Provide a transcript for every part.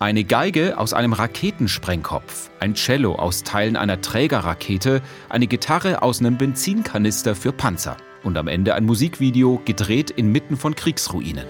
Eine Geige aus einem Raketensprengkopf, ein Cello aus Teilen einer Trägerrakete, eine Gitarre aus einem Benzinkanister für Panzer und am Ende ein Musikvideo gedreht inmitten von Kriegsruinen.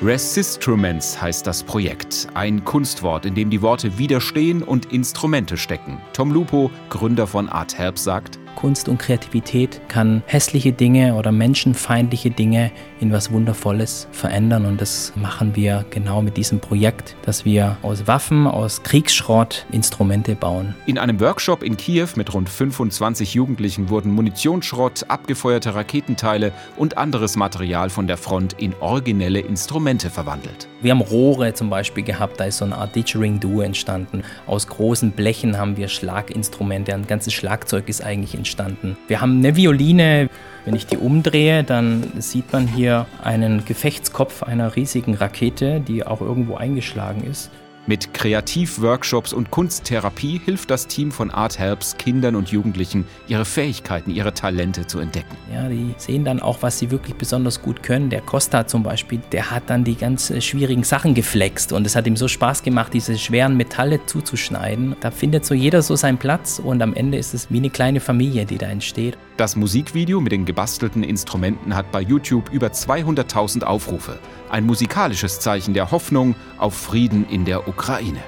Resistruments heißt das Projekt. Ein Kunstwort, in dem die Worte widerstehen und Instrumente stecken. Tom Lupo, Gründer von Art Help, sagt, Kunst und Kreativität kann hässliche Dinge oder menschenfeindliche Dinge in was Wundervolles verändern. Und das machen wir genau mit diesem Projekt, dass wir aus Waffen, aus Kriegsschrott Instrumente bauen. In einem Workshop in Kiew mit rund 25 Jugendlichen wurden Munitionsschrott, abgefeuerte Raketenteile und anderes Material von der Front in originelle Instrumente verwandelt. Wir haben Rohre zum Beispiel gehabt, da ist so eine Art Didgeridoo entstanden. Aus großen Blechen haben wir Schlaginstrumente, ein ganzes Schlagzeug ist eigentlich entstanden entstanden. Wir haben eine Violine. Wenn ich die umdrehe, dann sieht man hier einen Gefechtskopf einer riesigen Rakete, die auch irgendwo eingeschlagen ist. Mit Kreativworkshops und Kunsttherapie hilft das Team von Art Helps Kindern und Jugendlichen, ihre Fähigkeiten, ihre Talente zu entdecken. Ja, die sehen dann auch, was sie wirklich besonders gut können. Der Costa zum Beispiel, der hat dann die ganz äh, schwierigen Sachen geflext und es hat ihm so Spaß gemacht, diese schweren Metalle zuzuschneiden. Da findet so jeder so seinen Platz und am Ende ist es wie eine kleine Familie, die da entsteht. Das Musikvideo mit den gebastelten Instrumenten hat bei YouTube über 200.000 Aufrufe. Ein musikalisches Zeichen der Hoffnung auf Frieden in der Ukraine.